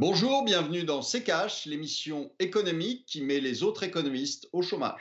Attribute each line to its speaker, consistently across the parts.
Speaker 1: Bonjour, bienvenue dans C'est l'émission économique qui met les autres économistes au chômage.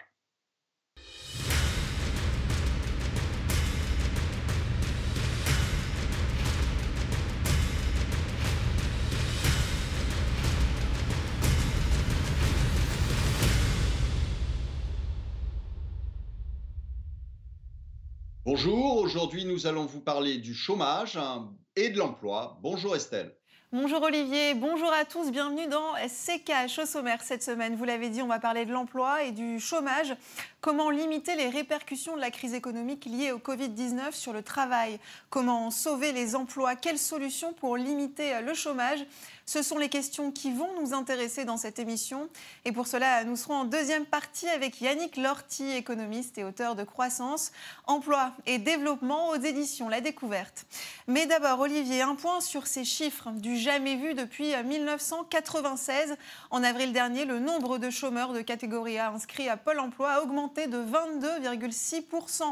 Speaker 1: Bonjour, aujourd'hui nous allons vous parler du chômage hein, et de l'emploi. Bonjour Estelle.
Speaker 2: Bonjour Olivier, bonjour à tous, bienvenue dans CKH au sommaire cette semaine. Vous l'avez dit, on va parler de l'emploi et du chômage. Comment limiter les répercussions de la crise économique liée au Covid-19 sur le travail? Comment sauver les emplois? Quelles solutions pour limiter le chômage? Ce sont les questions qui vont nous intéresser dans cette émission. Et pour cela, nous serons en deuxième partie avec Yannick Lorty, économiste et auteur de Croissance, Emploi et Développement aux éditions La Découverte. Mais d'abord, Olivier, un point sur ces chiffres du jamais vu depuis 1996. En avril dernier, le nombre de chômeurs de catégorie A inscrits à Pôle emploi a augmenté de 22,6%.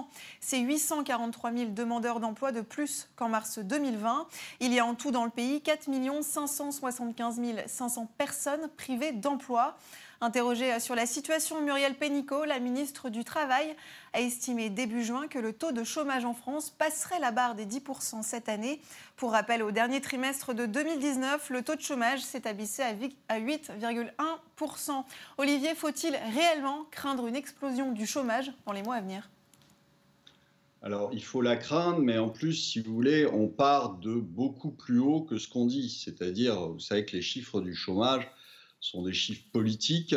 Speaker 2: C'est 843 000 demandeurs d'emploi de plus qu'en mars 2020. Il y a en tout dans le pays 4 560 75 500 personnes privées d'emploi. Interrogée sur la situation, Muriel Pénicaud, la ministre du Travail, a estimé début juin que le taux de chômage en France passerait la barre des 10% cette année. Pour rappel, au dernier trimestre de 2019, le taux de chômage s'est abaissé à 8,1%. Olivier, faut-il réellement craindre une explosion du chômage dans les mois à venir?
Speaker 1: Alors, il faut la craindre, mais en plus, si vous voulez, on part de beaucoup plus haut que ce qu'on dit. C'est-à-dire, vous savez que les chiffres du chômage sont des chiffres politiques.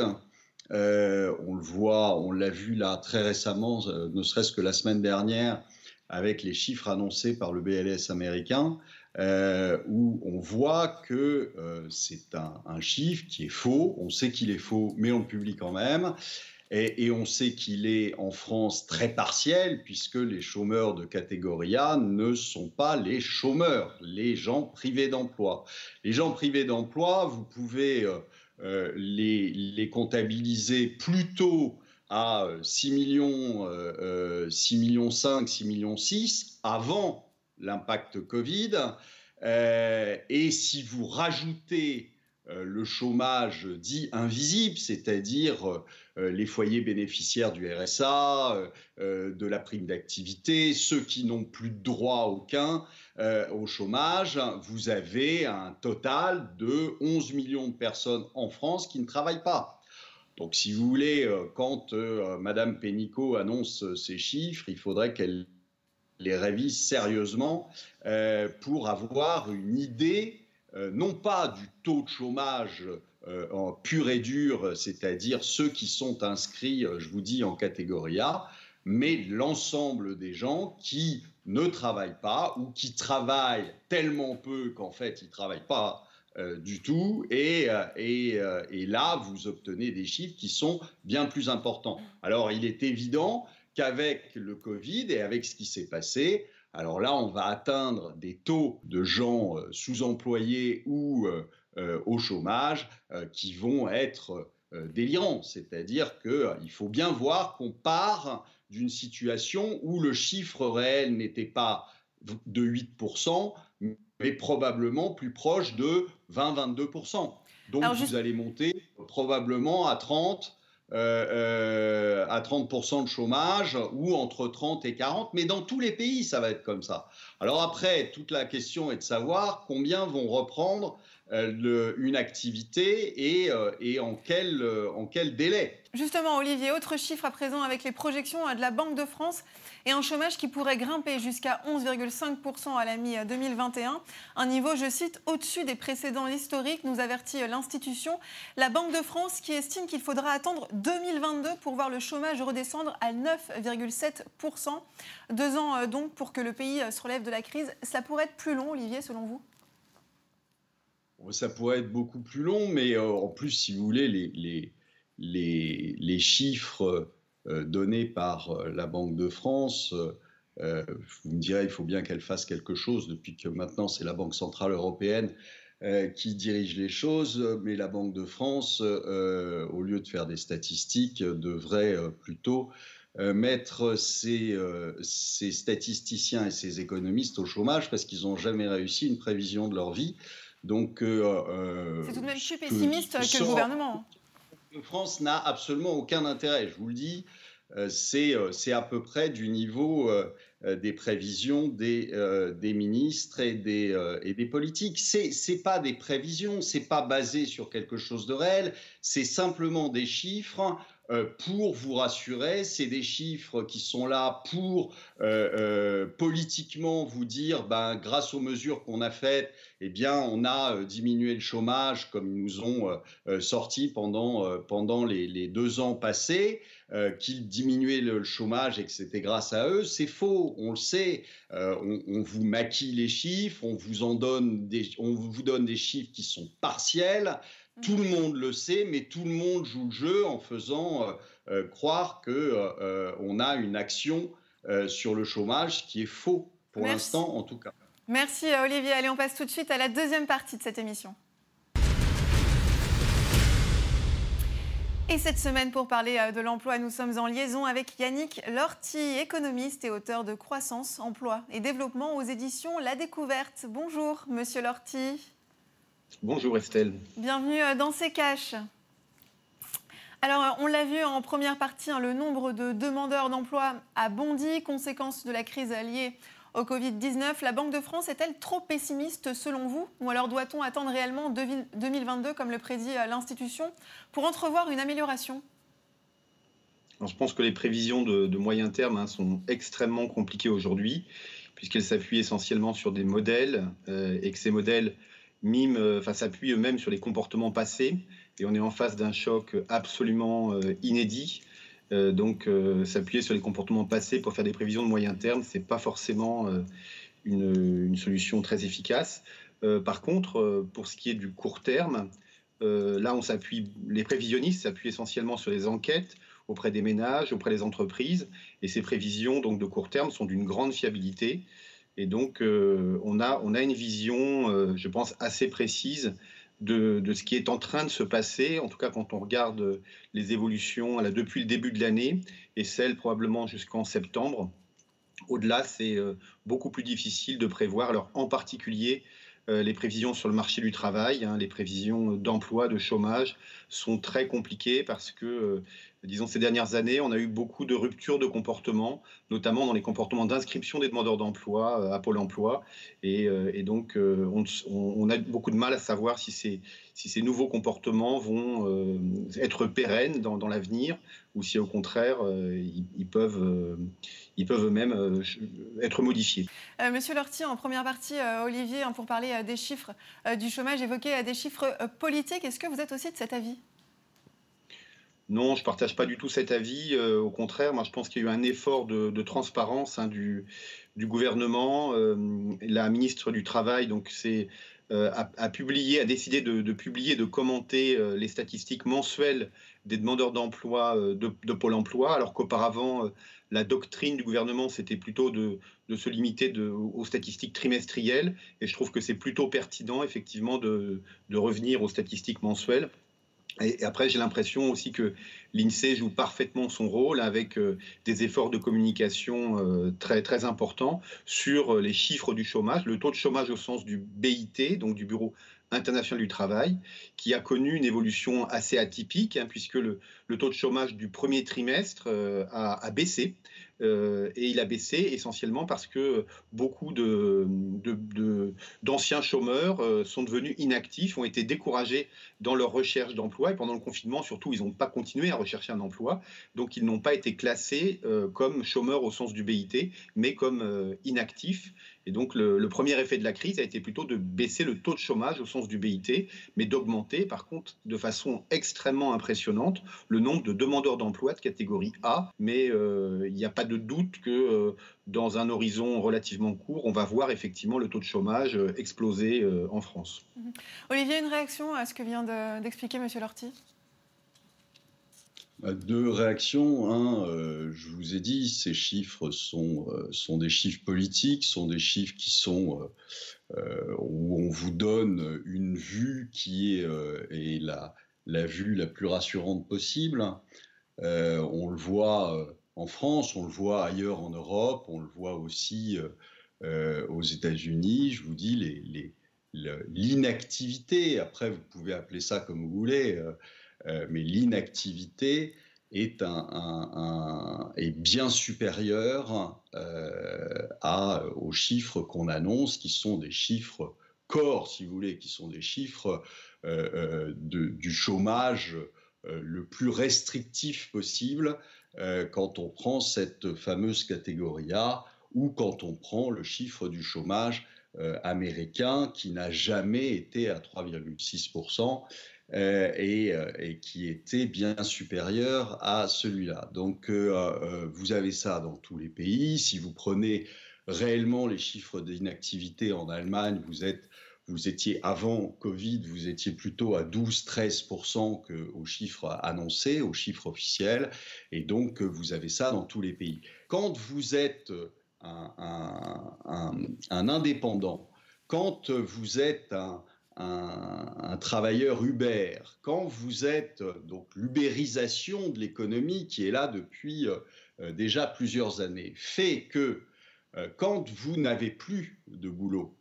Speaker 1: Euh, on le voit, on l'a vu là très récemment, euh, ne serait-ce que la semaine dernière, avec les chiffres annoncés par le BLS américain, euh, où on voit que c'est un, un, chiffre qui est faux. On sait qu'il est faux, mais on le publie quand même. Et, on sait qu'il est en France très partiel, puisque les chômeurs de catégorie A ne sont pas les chômeurs, les gens privés d'emploi. Les gens privés d'emploi, vous pouvez euh, euh, les, comptabiliser plutôt à 6 millions, 6 millions 5, 6 millions 6 avant l'impact Covid. Euh, et si vous rajoutez euh, le chômage dit invisible, c'est-à-dire euh, les foyers bénéficiaires du RSA, euh, de la prime d'activité, ceux qui n'ont plus de droit aucun au chômage, vous avez un total de 11 millions de personnes en France qui ne travaillent pas. Donc si vous voulez, quand Madame Pénicaud annonce ces chiffres, il faudrait qu'elle les révise sérieusement pour avoir une idée euh, non pas du taux de chômage euh, en pur et dur, c'est-à-dire ceux qui sont inscrits, euh, je vous dis, en catégorie A, mais l'ensemble des gens qui ne travaillent pas ou qui travaillent tellement peu qu'en fait ils ne travaillent pas du tout. Et, là, vous obtenez des chiffres qui sont bien plus importants. Alors, il est évident qu'avec le Covid et avec ce qui s'est passé, alors là, on va atteindre des taux de gens euh, sous-employés ou euh, euh, au chômage qui vont être délirants. C'est-à-dire qu'il faut bien voir qu'on part d'une situation où le chiffre réel n'était pas de 8%, mais probablement plus proche de 20-22%. Donc vous allez monter probablement à 30, euh, euh, à 30% de chômage ou entre 30 et 40, mais dans tous les pays, ça va être comme ça. Alors après, toute la question est de savoir combien vont reprendre euh, une activité et, en, quel, en quel délai.
Speaker 2: Justement, Olivier, autre chiffre à présent avec les projections de la Banque de France et un chômage qui pourrait grimper jusqu'à 11,5% à la mi-2021. Un niveau, je cite, au-dessus des précédents historiques, nous avertit l'institution. La Banque de France qui estime qu'il faudra attendre 2022 pour voir le chômage redescendre à 9,7%. Deux ans euh, donc pour que le pays se relève de la crise. Ça pourrait être plus long, Olivier, selon vous?
Speaker 1: Ça pourrait être beaucoup plus long, mais euh, en plus, si vous voulez, les, chiffres euh, donnés par euh, la Banque de France, vous me direz, il faut bien qu'elle fasse quelque chose, depuis que maintenant c'est la Banque Centrale Européenne qui dirige les choses, mais la Banque de France, au lieu de faire des statistiques, devrait plutôt mettre ces, statisticiens et ces économistes au chômage parce qu'ils n'ont jamais réussi une prévision de leur vie.
Speaker 2: Donc, c'est tout de même plus pessimiste que, le gouvernement.
Speaker 1: France n'a absolument aucun intérêt, je vous le dis. c'est à peu près du niveau des prévisions des, des ministres et des, et des politiques. C'est n'est pas des prévisions, c'est pas basé sur quelque chose de réel, c'est simplement des chiffres euh, pour vous rassurer. C'est des chiffres qui sont là pour euh, euh, politiquement vous dire, ben, grâce aux mesures qu'on a faites, eh bien, on a diminué le chômage comme ils nous ont sorti pendant, pendant les, deux ans passés, qu'ils diminuaient le, chômage et que c'était grâce à eux. C'est faux, on le sait. On, on, vous maquille les chiffres, on vous en donne des, on vous donne des chiffres qui sont partiels. Tout le monde le sait, mais tout le monde joue le jeu en faisant euh, euh, croire qu'on euh, a une action sur le chômage qui est faux, pour l'instant en tout cas.
Speaker 2: Merci Olivier. Allez, on passe tout de suite à la deuxième partie de cette émission. Et cette semaine, pour parler de l'emploi, nous sommes en liaison avec Yannick Lorty, économiste et auteur de Croissance, Emploi et Développement aux éditions La Découverte. Bonjour, monsieur Lorty.
Speaker 3: Bonjour Estelle.
Speaker 2: Bienvenue euh, dans ces caches. Alors, euh, on l'a vu en première partie, hein, le nombre de demandeurs d'emploi a bondi, conséquence de la crise liée au Covid-19. La Banque de France est-elle trop pessimiste selon vous? Ou alors doit-on attendre réellement 2022, comme le prédit euh, l'institution, pour entrevoir une amélioration?
Speaker 3: Je pense que les prévisions de, moyen terme hein, sont extrêmement compliquées aujourd'hui, puisqu'elles s'appuient essentiellement sur des modèles, et que ces modèles mime, euh, enfin s'appuie eux-mêmes sur les comportements passés, et on est en face d'un choc absolument euh, inédit. Euh, donc, s'appuyer sur les comportements passés pour faire des prévisions de moyen terme, c'est pas forcément une, solution très efficace. par contre, pour ce qui est du court terme, là, on s'appuie, les prévisionnistes s'appuient essentiellement sur les enquêtes auprès des ménages, auprès des entreprises, et ces prévisions donc de court terme sont d'une grande fiabilité. Et donc, euh, on, a, on a une vision, euh, je pense, assez précise de, ce qui est en train de se passer, en tout cas quand on regarde les évolutions depuis le début de l'année et celles probablement jusqu'en septembre. Au-delà, c'est euh, beaucoup plus difficile de prévoir, alors en particulier les prévisions sur le marché du travail, hein, les prévisions d'emploi, de chômage sont très compliquées parce que disons, ces dernières années, on a eu beaucoup de ruptures de comportement, notamment dans les comportements d'inscription des demandeurs d'emploi euh, à Pôle emploi. Et, euh, donc, euh, on, a beaucoup de mal à savoir si ces, nouveaux comportements vont être pérennes dans, l'avenir ou si, au contraire, ils, peuvent, ils peuvent eux-mêmes être modifiés.
Speaker 2: Monsieur Lorty, en première partie, Olivier, hein, pour parler des chiffres du chômage, évoquait des chiffres politiques. Est-ce que vous êtes aussi de cet avis?
Speaker 3: Non, je ne partage pas du tout cet avis. Euh, au contraire, moi, je pense qu'il y a eu un effort de, transparence hein, du, gouvernement. Euh, la ministre du Travail donc, euh, a, publié, a décidé de, publier, de commenter les statistiques mensuelles des demandeurs d'emploi de, Pôle emploi, alors qu'auparavant, la doctrine du gouvernement, c'était plutôt de, se limiter aux statistiques trimestrielles. Et je trouve que c'est plutôt pertinent, effectivement, de revenir aux statistiques mensuelles. Et après, j'ai l'impression aussi que l'INSEE joue parfaitement son rôle avec euh, des efforts de communication euh, très, importants sur euh, les chiffres du chômage, le taux de chômage au sens du BIT, donc du Bureau international du travail, qui a connu une évolution assez atypique, hein, puisque le, taux de chômage du premier trimestre a, baissé. Euh, et il a baissé essentiellement parce que beaucoup d'anciens chômeurs euh, sont devenus inactifs, ont été découragés dans leur recherche d'emploi. Et pendant le confinement, surtout, ils n'ont pas continué à rechercher un emploi. Donc, ils n'ont pas été classés euh, comme chômeurs au sens du BIT, mais comme inactifs. Et donc, le, premier effet de la crise a été plutôt de baisser le taux de chômage au sens du BIT, mais d'augmenter, par contre, de façon extrêmement impressionnante, le nombre de demandeurs d'emploi de catégorie A. Mais il n'y a pas de doute que euh, dans un horizon relativement court, on va voir effectivement le taux de chômage euh, exploser euh, en France.
Speaker 2: Mhm. Olivier, une réaction à ce que vient d'expliquer M. Lorty
Speaker 1: bah, deux réactions. Un, je vous ai dit, ces chiffres sont, sont des chiffres politiques, sont des chiffres qui sont où on vous donne une vue qui est, est la, la vue la plus rassurante possible. on le voit en France, on le voit ailleurs en Europe, on le voit aussi euh, euh, aux États-Unis. Je vous dis, l'inactivité, après vous pouvez appeler ça comme vous voulez, mais l'inactivité est, bien supérieur à, aux chiffres qu'on annonce, qui sont des chiffres corps, si vous voulez, qui sont des chiffres du chômage le plus restrictif possible quand on prend cette fameuse catégorie A ou quand on prend le chiffre du chômage euh, américain qui n'a jamais été à 3,6% euh, euh, et, qui était bien supérieur à celui-là. Donc vous avez ça dans tous les pays. Si vous prenez réellement les chiffres d'inactivité en Allemagne, vous êtes vous étiez avant Covid, vous étiez plutôt à 12-13% qu'aux chiffres annoncés, aux chiffres officiels, et donc vous avez ça dans tous les pays. Quand vous êtes un, indépendant, quand vous êtes un, travailleur Uber, quand vous êtes donc l'ubérisation de l'économie qui est là depuis euh, déjà plusieurs années, fait que euh, quand vous n'avez plus de boulot,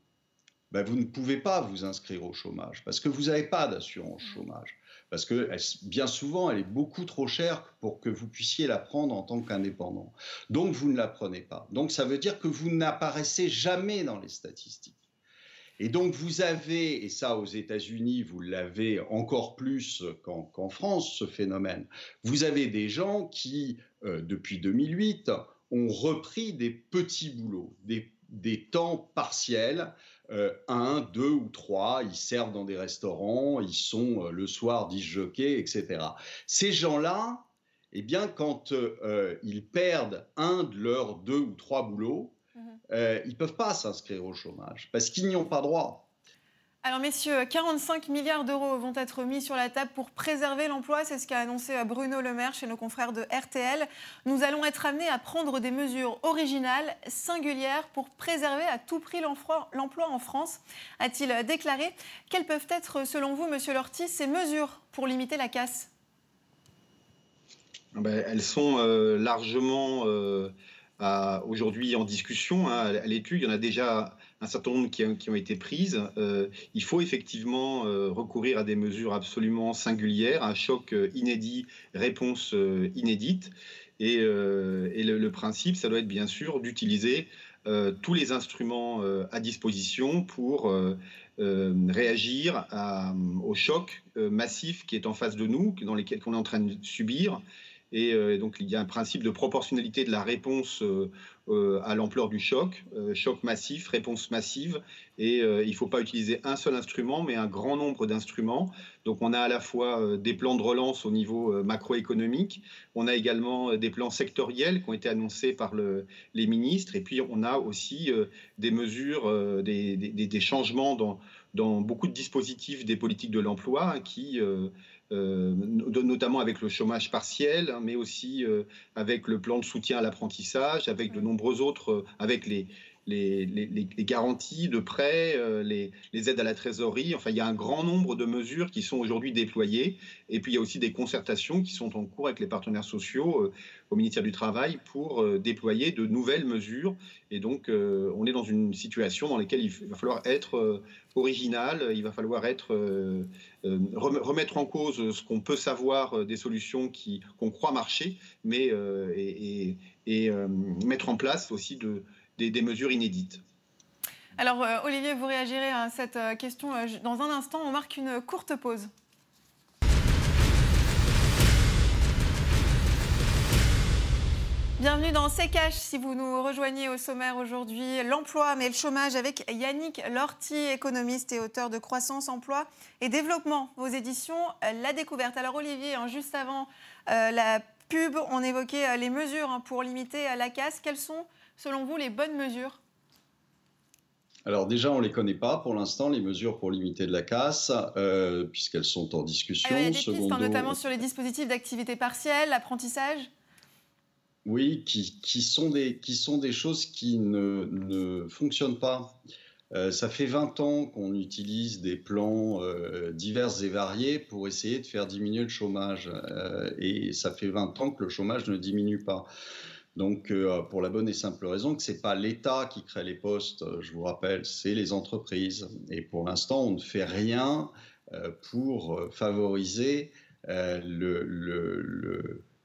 Speaker 1: ben vous ne pouvez pas vous inscrire au chômage parce que vous n'avez pas d'assurance chômage parce que bien souvent, elle est beaucoup trop chère pour que vous puissiez la prendre en tant qu'indépendant. Donc, vous ne la prenez pas. Donc, ça veut dire que vous n'apparaissez jamais dans les statistiques. Et donc, vous avez, et ça aux États-Unis, vous l'avez encore plus qu'en France, ce phénomène, vous avez des gens qui, euh, depuis 2008, ont repris des petits boulots, des, des temps partiels euh, un, deux ou trois, ils servent dans des restaurants, ils sont euh, le soir disjockés, etc. Ces gens-là, eh bien, quand euh, ils perdent un de leurs deux ou trois boulots, mhm. ils ne peuvent pas s'inscrire au chômage parce qu'ils n'y ont pas droit.
Speaker 2: Alors messieurs, 45 milliards d'euros vont être mis sur la table pour préserver l'emploi, c'est ce qu'a annoncé euh, Bruno Le Maire chez nos confrères de RTL. Nous allons être amenés à prendre des mesures originales, singulières, pour préserver à tout prix l'emploi en France, a-t-il déclaré. Quelles peuvent être, selon vous, monsieur Lorty, ces mesures pour limiter la casse?
Speaker 3: Ah ben, Elles sont euh, largement euh, aujourd'hui en discussion, hein, à l'étude. Il y en a déjà un certain nombre qui, ont été prises. Euh, il faut effectivement euh, recourir à des mesures absolument singulières, un choc euh, inédit, réponse inédite. Et, le, principe, ça doit être bien sûr d'utiliser tous les instruments à disposition pour réagir au choc massif qui est en face de nous, dans lesquels qu'on est en train de subir, et donc, il y a un principe de proportionnalité de la réponse euh, euh, à l'ampleur du choc, choc massif, réponse massive. Et il ne faut pas utiliser un seul instrument, mais un grand nombre d'instruments. Donc, on a à la fois des plans de relance au niveau macroéconomique, on a également des plans sectoriels qui ont été annoncés par le, les ministres, et puis on a aussi des mesures, des, changements dans, dans beaucoup de dispositifs des politiques de l'emploi qui euh, notamment avec le chômage partiel, hein, mais aussi euh, avec le plan de soutien à l'apprentissage, avec de nombreux autres, euh, avec les, les, garanties de prêts, les, aides à la trésorerie. Enfin, il y a un grand nombre de mesures qui sont aujourd'hui déployées. Et puis, il y a aussi des concertations qui sont en cours avec les partenaires sociaux au ministère du Travail pour déployer de nouvelles mesures. Et donc, on est dans une situation dans laquelle il va falloir être original, il va falloir être euh, remettre en cause ce qu'on peut savoir euh, des solutions qu'on croit marcher, mais euh, et, mettre en place aussi de, des, mesures inédites.
Speaker 2: Alors, Olivier, vous réagirez à cette question dans un instant. On marque une courte pause. Bienvenue dans C'est Si vous nous rejoignez au sommaire aujourd'hui, l'emploi mais le chômage avec Yannick Lorty, économiste et auteur de Croissance, Emploi et Développement. Vos éditions La Découverte. Alors Olivier, hein, juste avant euh, la pub, on évoquait euh, les mesures hein, pour limiter euh, la casse. Quelles sont, selon vous, les bonnes mesures?
Speaker 1: Alors déjà, on ne les connaît pas pour l'instant, les mesures pour limiter de la casse, puisqu'elles sont en discussion.
Speaker 2: il y a des pistes, hein, notamment sur les dispositifs d'activité partielle, l'apprentissage?
Speaker 1: Oui, qui, sont des, qui sont des choses qui ne, ne fonctionnent pas. Euh, ça fait 20 ans qu'on utilise des plans euh, divers et variés pour essayer de faire diminuer le chômage. Euh, et ça fait 20 ans que le chômage ne diminue pas. Donc, pour la bonne et simple raison que ce n'est pas l'État qui crée les postes, je vous rappelle, c'est les entreprises. Et pour l'instant, on ne fait rien pour favoriser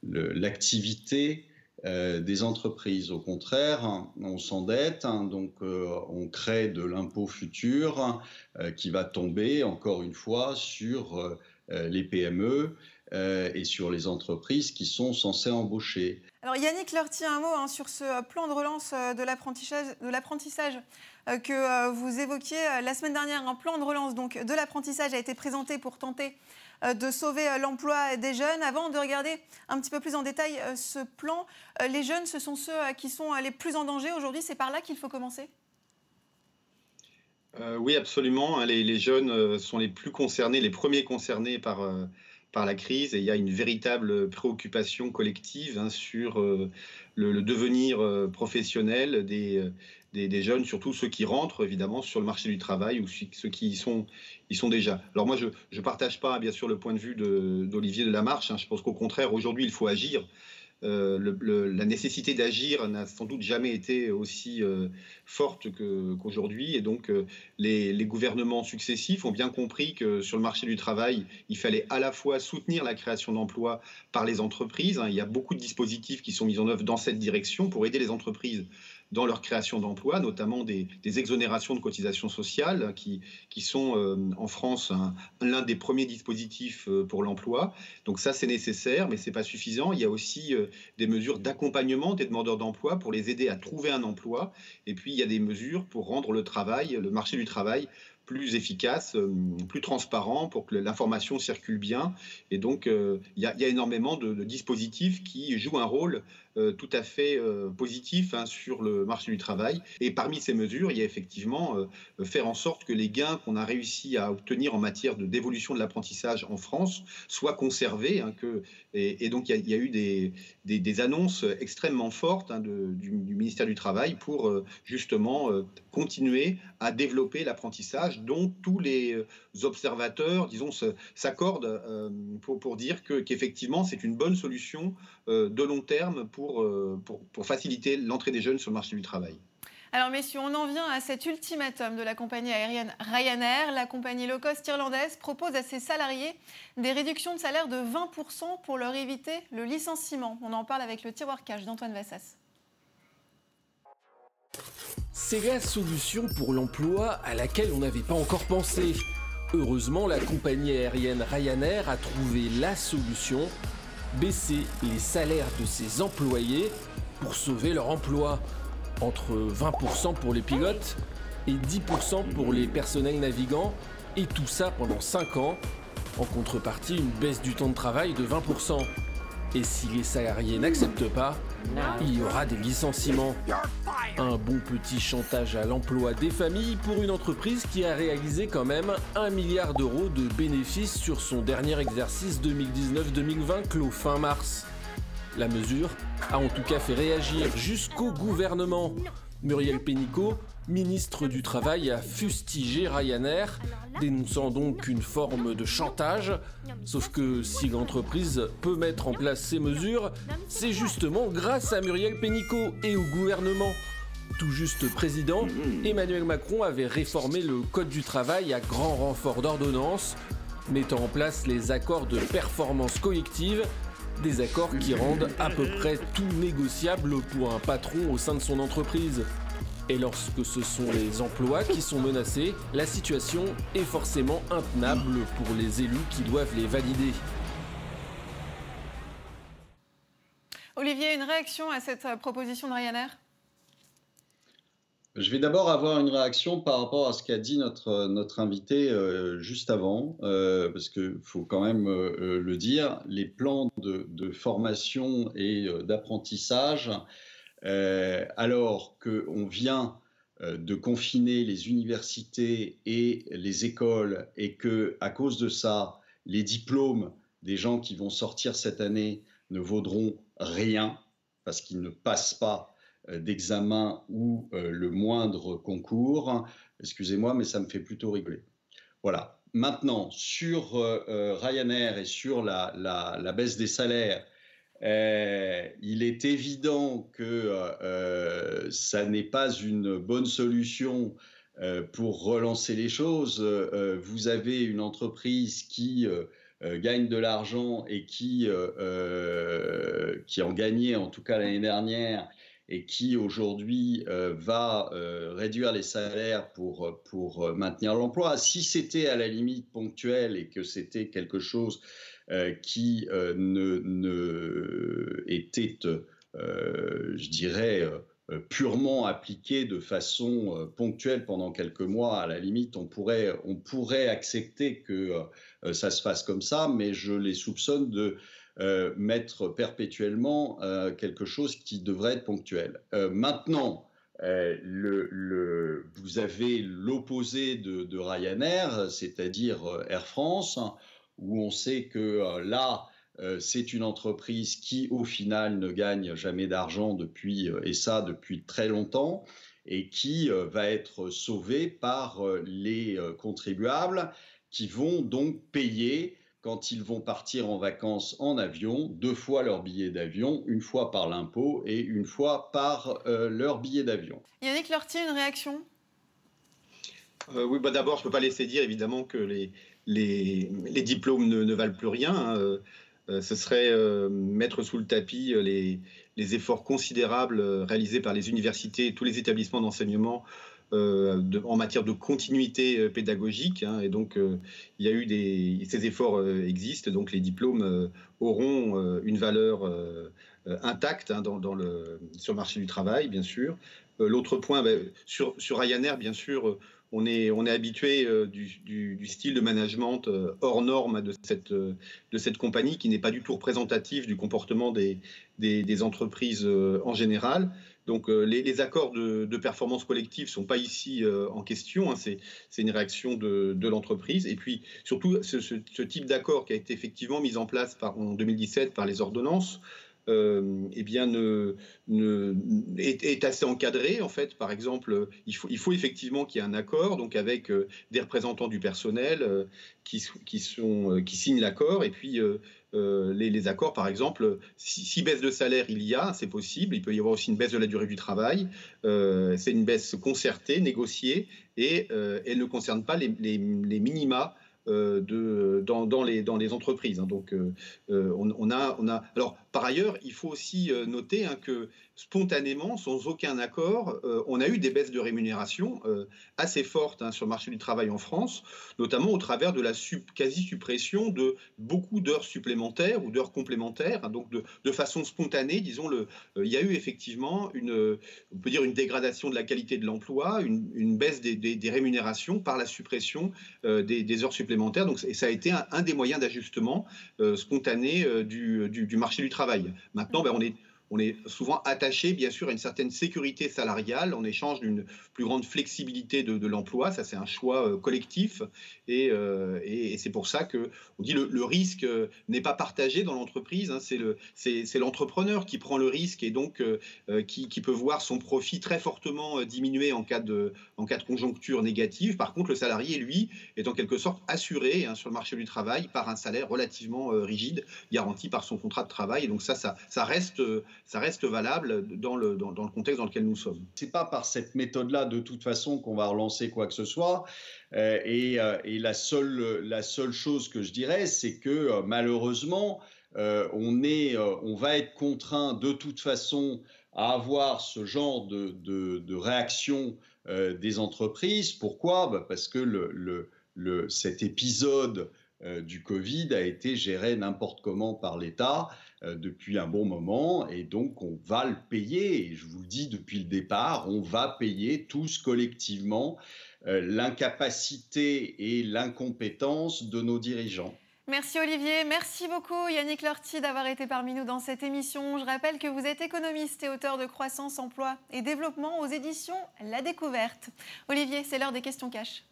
Speaker 1: l'activité euh, des entreprises. Au contraire, on s'endette, hein, donc euh, on crée de l'impôt futur euh, qui va tomber, encore une fois, sur les PME et sur les entreprises qui sont censées embaucher.
Speaker 2: Alors Yannick Lorty, un mot hein, sur ce plan de relance de l'apprentissage que vous évoquiez la semaine dernière. Un plan de relance donc, de l'apprentissage a été présenté pour tenter euh, de sauver euh, l'emploi des jeunes. Avant de regarder un petit peu plus en détail euh, ce plan, les jeunes, ce sont ceux qui sont les plus en danger aujourd'hui. C'est par là qu'il faut commencer
Speaker 3: Oui, absolument. Les, jeunes sont les plus concernés, les premiers concernés par, par la crise. Et il y a une véritable préoccupation collective hein, sur le, devenir professionnel des, des, jeunes, surtout ceux qui rentrent évidemment sur le marché du travail ou ceux qui y sont, déjà. Alors moi, je ne partage pas bien sûr le point de vue d'Olivier de, Lamarche. Hein. Je pense qu'au contraire, aujourd'hui, il faut agir. Euh, la nécessité d'agir n'a sans doute jamais été aussi euh, forte qu'aujourd'hui. et donc, euh, les, gouvernements successifs ont bien compris que sur le marché du travail, il fallait à la fois soutenir la création d'emplois par les entreprises. Hein. il y a beaucoup de dispositifs qui sont mis en œuvre dans cette direction pour aider les entreprises dans leur création d'emplois, notamment des, exonérations de cotisations sociales qui, sont euh, en France l'un des premiers dispositifs euh, pour l'emploi. Donc ça, c'est nécessaire, mais ce n'est pas suffisant. Il y a aussi euh, des mesures d'accompagnement des demandeurs d'emploi pour les aider à trouver un emploi. Et puis, il y a des mesures pour rendre le travail, le marché du travail, plus efficace, plus transparent pour que l'information circule bien. Et donc, il y, a énormément de, dispositifs qui jouent un rôle tout à fait euh, positif hein, sur le marché du travail. Et parmi ces mesures, il y a effectivement euh, faire en sorte que les gains qu'on a réussi à obtenir en matière de dévolution de l'apprentissage en France soient conservés. Hein, que, et, donc il y, a, eu des, des, annonces extrêmement fortes hein, du, ministère du Travail pour justement continuer à développer l'apprentissage dont tous les observateurs, disons, s'accordent pour, pour dire qu'effectivement c'est une bonne solution de long terme pour euh, pour, pour, faciliter l'entrée des jeunes sur le marché du travail.
Speaker 2: Alors messieurs, on en vient à cet ultimatum de la compagnie aérienne Ryanair. La compagnie low cost irlandaise propose à ses salariés des réductions de salaire de 20% pour leur éviter le licenciement. On en parle avec le tiroir cash d'Antoine Vassas.
Speaker 4: C'est la solution pour l'emploi à laquelle on n'avait pas encore pensé. Heureusement, la compagnie aérienne Ryanair a trouvé la solution baisser les salaires de ses employés pour sauver leur emploi. Entre 20% pour les pilotes et 10% pour les personnels navigants, et tout ça pendant 5 ans, en contrepartie une baisse du temps de travail de 20%. Et si les salariés n'acceptent pas, il y aura des licenciements. Un bon petit chantage à l'emploi des familles pour une entreprise qui a réalisé quand même 1 milliard d'euros de bénéfices sur son dernier exercice 2019-2020 clos fin mars. La mesure a en tout cas fait réagir jusqu'au gouvernement. Muriel Pénicaud, ministre du Travail, a fustigé Ryanair, dénonçant donc une forme de chantage. Sauf que si l'entreprise peut mettre en place ces mesures, c'est justement grâce à Muriel Pénicaud et au gouvernement. Tout juste président, Emmanuel Macron avait réformé le Code du travail à grand renfort d'ordonnances, mettant en place les accords de performance collective des accords qui rendent à peu près tout négociable pour un patron au sein de son entreprise. Et lorsque ce sont les emplois qui sont menacés, la situation est forcément intenable pour les élus qui doivent les valider.
Speaker 2: Olivier, une réaction à cette proposition de Ryanair?
Speaker 1: Je vais d'abord avoir une réaction par rapport à ce qu'a dit notre, notre invité euh, juste avant, euh, parce qu'il faut quand même euh, le dire, les plans de, de formation et d'apprentissage, alors qu'on vient de confiner les universités et les écoles et que à cause de ça, les diplômes des gens qui vont sortir cette année ne vaudront rien parce qu'ils ne passent pas euh, d'examen ou euh, le moindre concours. Excusez-moi, mais ça me fait plutôt rigoler. Voilà. Maintenant, sur euh, Ryanair et sur la, baisse des salaires, il est évident que ça n'est pas une bonne solution pour relancer les choses. vous avez une entreprise qui gagne de l'argent et qui, qui en gagnait en tout cas l'année dernière et qui aujourd'hui euh, va euh, réduire les salaires pour, pour euh, maintenir l'emploi. Si c'était à la limite ponctuel et que c'était quelque chose qui ne, ne, était, je dirais, purement appliqué de façon ponctuelle pendant quelques mois, à la limite, on pourrait, on pourrait accepter que ça se fasse comme ça, mais je les soupçonne de euh, mettre perpétuellement euh, quelque chose qui devrait être ponctuel. Euh, maintenant, vous avez l'opposé de, Ryanair, c'est-à-dire Air France, où on sait que là, c'est une entreprise qui, au final, ne gagne jamais d'argent depuis, et ça depuis très longtemps, et qui va être sauvée par les contribuables qui vont donc payer quand ils vont partir en vacances en avion, deux fois leur billet d'avion, une fois par l'impôt et une fois par euh, leur billet d'avion.
Speaker 2: Yannick Lortie, une réaction?
Speaker 3: Euh, Oui, bah d'abord, je ne peux pas laisser dire évidemment que les, les, diplômes ne, valent plus rien. Hein. Euh, ce serait mettre sous le tapis les, efforts considérables réalisés par les universités tous les établissements d'enseignement euh, en matière de continuité euh, pédagogique. Hein, et donc, euh, il y a eu des, ces efforts existent. Donc, les diplômes auront une valeur intacte hein, sur le marché du travail, bien sûr. L'autre point, ben, sur, Ryanair, bien sûr, on est, on est habitué du, style de management hors norme de cette, compagnie qui n'est pas du tout représentatif du comportement des, entreprises en général. Donc euh, les, accords de, performance collective ne sont pas ici euh, en question, hein. c'est une réaction de, l'entreprise. Et puis surtout, ce, type d'accord qui a été effectivement mis en place en 2017 par les ordonnances, euh, eh est, assez encadré en fait. Par exemple, il faut, effectivement qu'il y ait un accord, donc avec des représentants du personnel qui, qui, signent l'accord, et puis euh, les, accords, par exemple, si, baisse de salaire il y a, c'est possible. Il peut y avoir aussi une baisse de la durée du travail. Euh, c'est une baisse concertée, négociée, et euh, elle ne concerne pas les minima de, dans, dans, les, entreprises. Hein. Donc, on, on, a, on a. Alors, par ailleurs, il faut aussi noter hein, que spontanément, sans aucun accord, euh, on a eu des baisses de rémunération euh, assez fortes hein, sur le marché du travail en France, notamment au travers de la quasi-suppression de beaucoup d'heures supplémentaires ou d'heures complémentaires. Donc, de, façon spontanée, disons, le, euh, il y a eu effectivement une, on peut dire une dégradation de la qualité de l'emploi, une, baisse des, rémunérations par la suppression des, heures supplémentaires. Donc, et ça a été un, des moyens d'ajustement spontané du, marché du travail. Maintenant, ben, on est on est souvent attaché, bien sûr, à une certaine sécurité salariale en échange d'une plus grande flexibilité de, l'emploi. Ça, c'est un choix euh, collectif. Euh, et, c'est pour ça que on dit le, risque euh, n'est pas partagé dans l'entreprise. Hein. c'est l'entrepreneur qui prend le risque et donc qui, peut voir son profit très fortement diminuer en cas, de, conjoncture négative. Par contre, le salarié, lui, est en quelque sorte assuré hein, sur le marché du travail par un salaire relativement rigide, garanti par son contrat de travail. Et donc ça, ça reste ça reste valable dans le, contexte dans lequel nous sommes.
Speaker 1: C'est pas par cette méthode-là, de toute façon, qu'on va relancer quoi que ce soit. Euh, et, euh, la, seule, chose que je dirais, c'est que euh, malheureusement, on, va être contraint de toute façon à avoir ce genre de, réaction des entreprises. Pourquoi? Bah, Parce que cet épisode du Covid a été géré n'importe comment par l'État. Euh, depuis un bon moment et donc on va le payer. Et je vous le dis depuis le départ, on va payer tous collectivement euh, l'incapacité et l'incompétence de nos dirigeants.
Speaker 2: Merci Olivier, merci beaucoup Yannick Lorty d'avoir été parmi nous dans cette émission. Je rappelle que vous êtes économiste et auteur de Croissance, Emploi et Développement aux éditions La Découverte. Olivier, c'est l'heure des questions cash.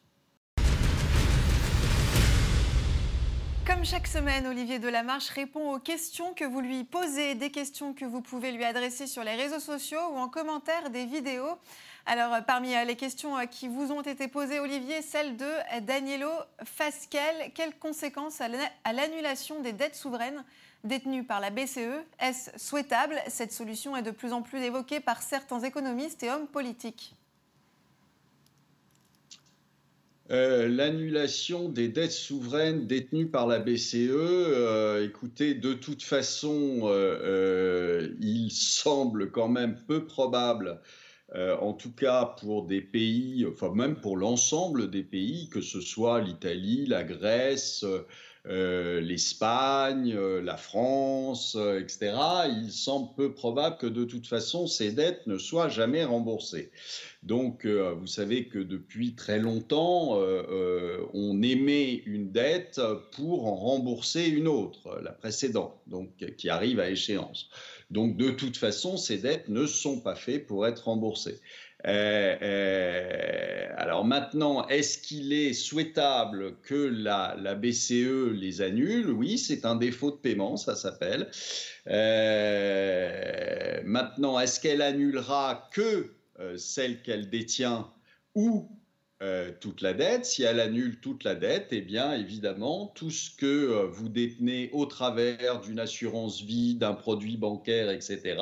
Speaker 2: Comme chaque semaine, Olivier Delamarche répond aux questions que vous lui posez, des questions que vous pouvez lui adresser sur les réseaux sociaux ou en commentaire des vidéos. Alors, parmi les questions qui vous ont été posées, Olivier, celle de Danielo Fasquel. Quelles conséquences à l'annulation des dettes souveraines détenues par la BCE Est-ce souhaitable? Cette solution est de plus en plus évoquée par certains économistes et hommes politiques.
Speaker 1: Euh, l'annulation des dettes souveraines détenues par la BCE, euh, écoutez, de toute façon, euh, il semble quand même peu probable, en tout cas pour des pays, enfin même pour l'ensemble des pays, que ce soit l'Italie, la Grèce, l'Espagne, la France, etc., il semble peu probable que de toute façon ces dettes ne soient jamais remboursées. Donc, euh, vous savez que depuis très longtemps, euh, euh, on émet une dette pour en rembourser une autre, la précédente, donc qui arrive à échéance. Donc, de toute façon, ces dettes ne sont pas faites pour être remboursées. Alors maintenant, est-ce qu'il est souhaitable que la, BCE les annule? Oui, c'est un défaut de paiement, ça s'appelle. maintenant, est-ce qu'elle annulera que euh, celle qu'elle détient ou euh, toute la dette. Si elle annule toute la dette, eh bien évidemment, tout ce que euh, vous détenez au travers d'une assurance vie, d'un produit bancaire, etc.,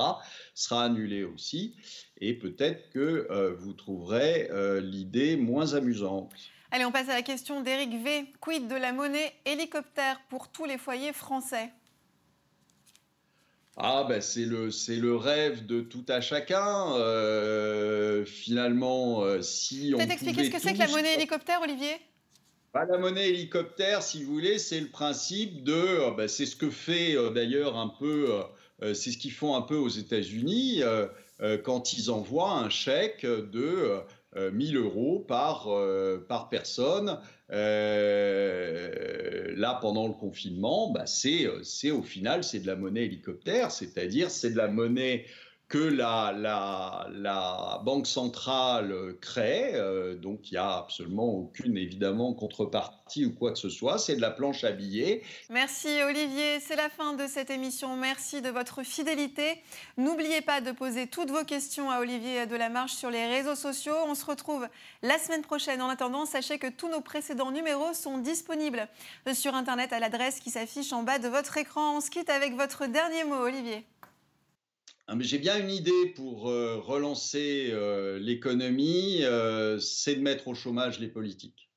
Speaker 1: sera annulé aussi. Et peut-être que vous trouverez l'idée moins amusante.
Speaker 2: Allez, on passe à la question d'Éric V. Quid de la monnaie hélicoptère pour tous les foyers français?
Speaker 1: Ah ben c'est le c'est le rêve de tout à chacun. Euh, finalement, euh, si
Speaker 2: on. Peut-être expliquer ce que c'est que la monnaie hélicoptère, Olivier?
Speaker 1: Bah, la monnaie hélicoptère, si vous voulez, c'est le principe de. Euh, bah, c'est ce que fait d'ailleurs un peu. c'est ce qu'ils font un peu aux États-Unis quand ils envoient un chèque de 1000 euros par par personne. Euh, là, pendant le confinement, bah, c'est au final, c'est de la monnaie hélicoptère, c'est-à-dire c'est de la monnaie que la, Banque centrale crée, euh, donc il n'y a absolument aucune, évidemment, contrepartie ou quoi que ce soit, c'est de la planche à billets.
Speaker 2: Merci Olivier, c'est la fin de cette émission, merci de votre fidélité. N'oubliez pas de poser toutes vos questions à Olivier Delamarche sur les réseaux sociaux, on se retrouve la semaine prochaine. En attendant, sachez que tous nos précédents numéros sont disponibles sur Internet à l'adresse qui s'affiche en bas de votre écran. On se quitte avec votre dernier mot, Olivier.
Speaker 1: Ah, j'ai bien une idée pour euh, relancer euh, l'économie, euh, c'est de mettre au chômage les politiques.